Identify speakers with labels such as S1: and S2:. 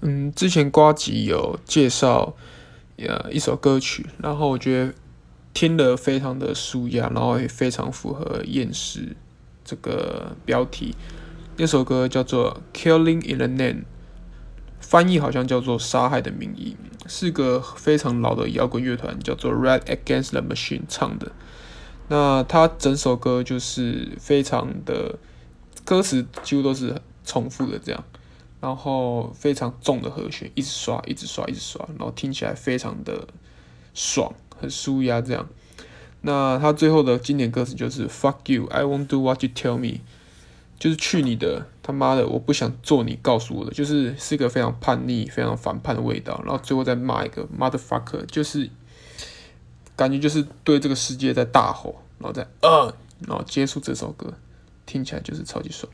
S1: 嗯，之前瓜吉有介绍呃一首歌曲，然后我觉得听得非常的舒压，然后也非常符合厌世这个标题。那首歌叫做《Killing in the Name》，翻译好像叫做《杀害的名义》，是个非常老的摇滚乐团叫做 Red Against the Machine 唱的。那他整首歌就是非常的歌词几乎都是重复的这样。然后非常重的和弦，一直刷，一直刷，一直刷，然后听起来非常的爽，很舒压这样。那他最后的经典歌词就是 “fuck you, I won't do what you tell me”，就是去你的他妈的，我不想做你告诉我的，就是是一个非常叛逆、非常反叛的味道。然后最后再骂一个 “motherfucker”，就是感觉就是对这个世界在大吼，然后再呃，然后结束这首歌，听起来就是超级爽。